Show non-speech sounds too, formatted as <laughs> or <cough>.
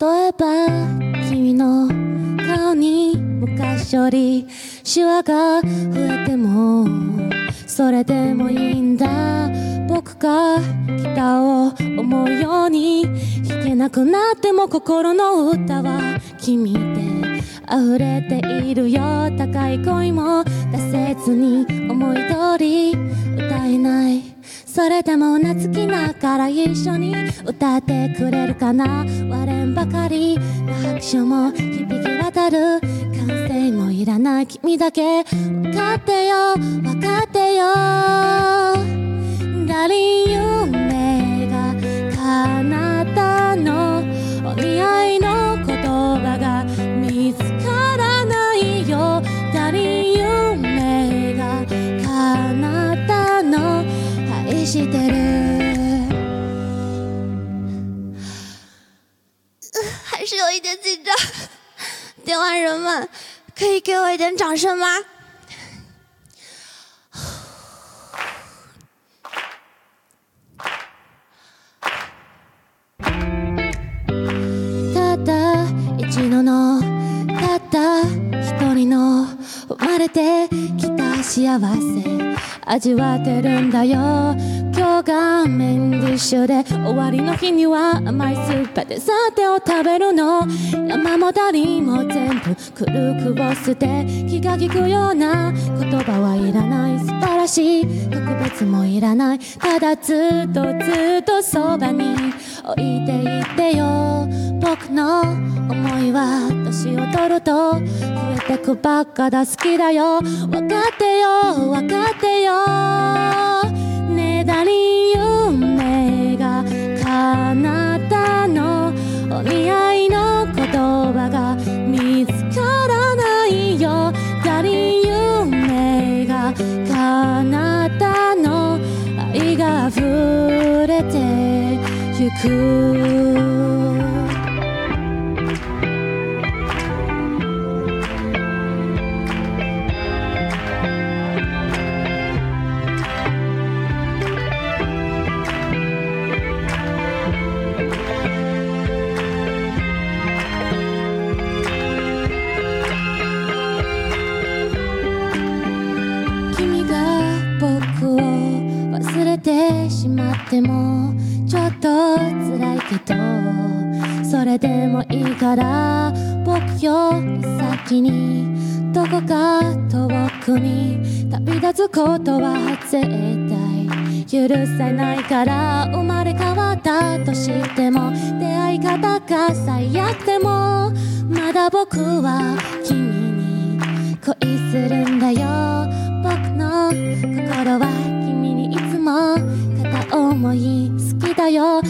例えば君の顔に昔よりシワが増えてもそれでもいいんだ僕がギターを思うように弾けなくなっても心の歌は君で溢れているよ高い恋も出せずに思い通りそれでも夏きながら一緒に歌ってくれるかな。割れんばかり。の拍手も響き渡る。歓声もいらない。君だけ。分かってよ。分か <laughs> 还是有一点紧张。电玩人们，可以给我一点掌声吗？ただ一度のたった一人の生まれてきた幸せ味わってるんだよ 今日がメンディッシュで終わりの日には甘いスープでさてを食べるの。山も谷も全部くるくを捨て気が利くような言葉はいらない素晴らしい。特別もいらない。ただずっとずっとそばに置いていってよ。僕の思いは年を取ると増えてくばっかだ。好きだよ。分かってよ。分かってよ。だり夢が叶ったの。お似合いの言葉が見つからないよだり夢が叶ったの愛が溢れてゆくてもちょっと辛いけどそれでもいいから僕より先にどこか遠くに旅立つことは絶対許せないから生まれ変わったとしても。出会い方が最悪でも。まだ僕は君に恋するんだよ。僕の心は思い好きだよ。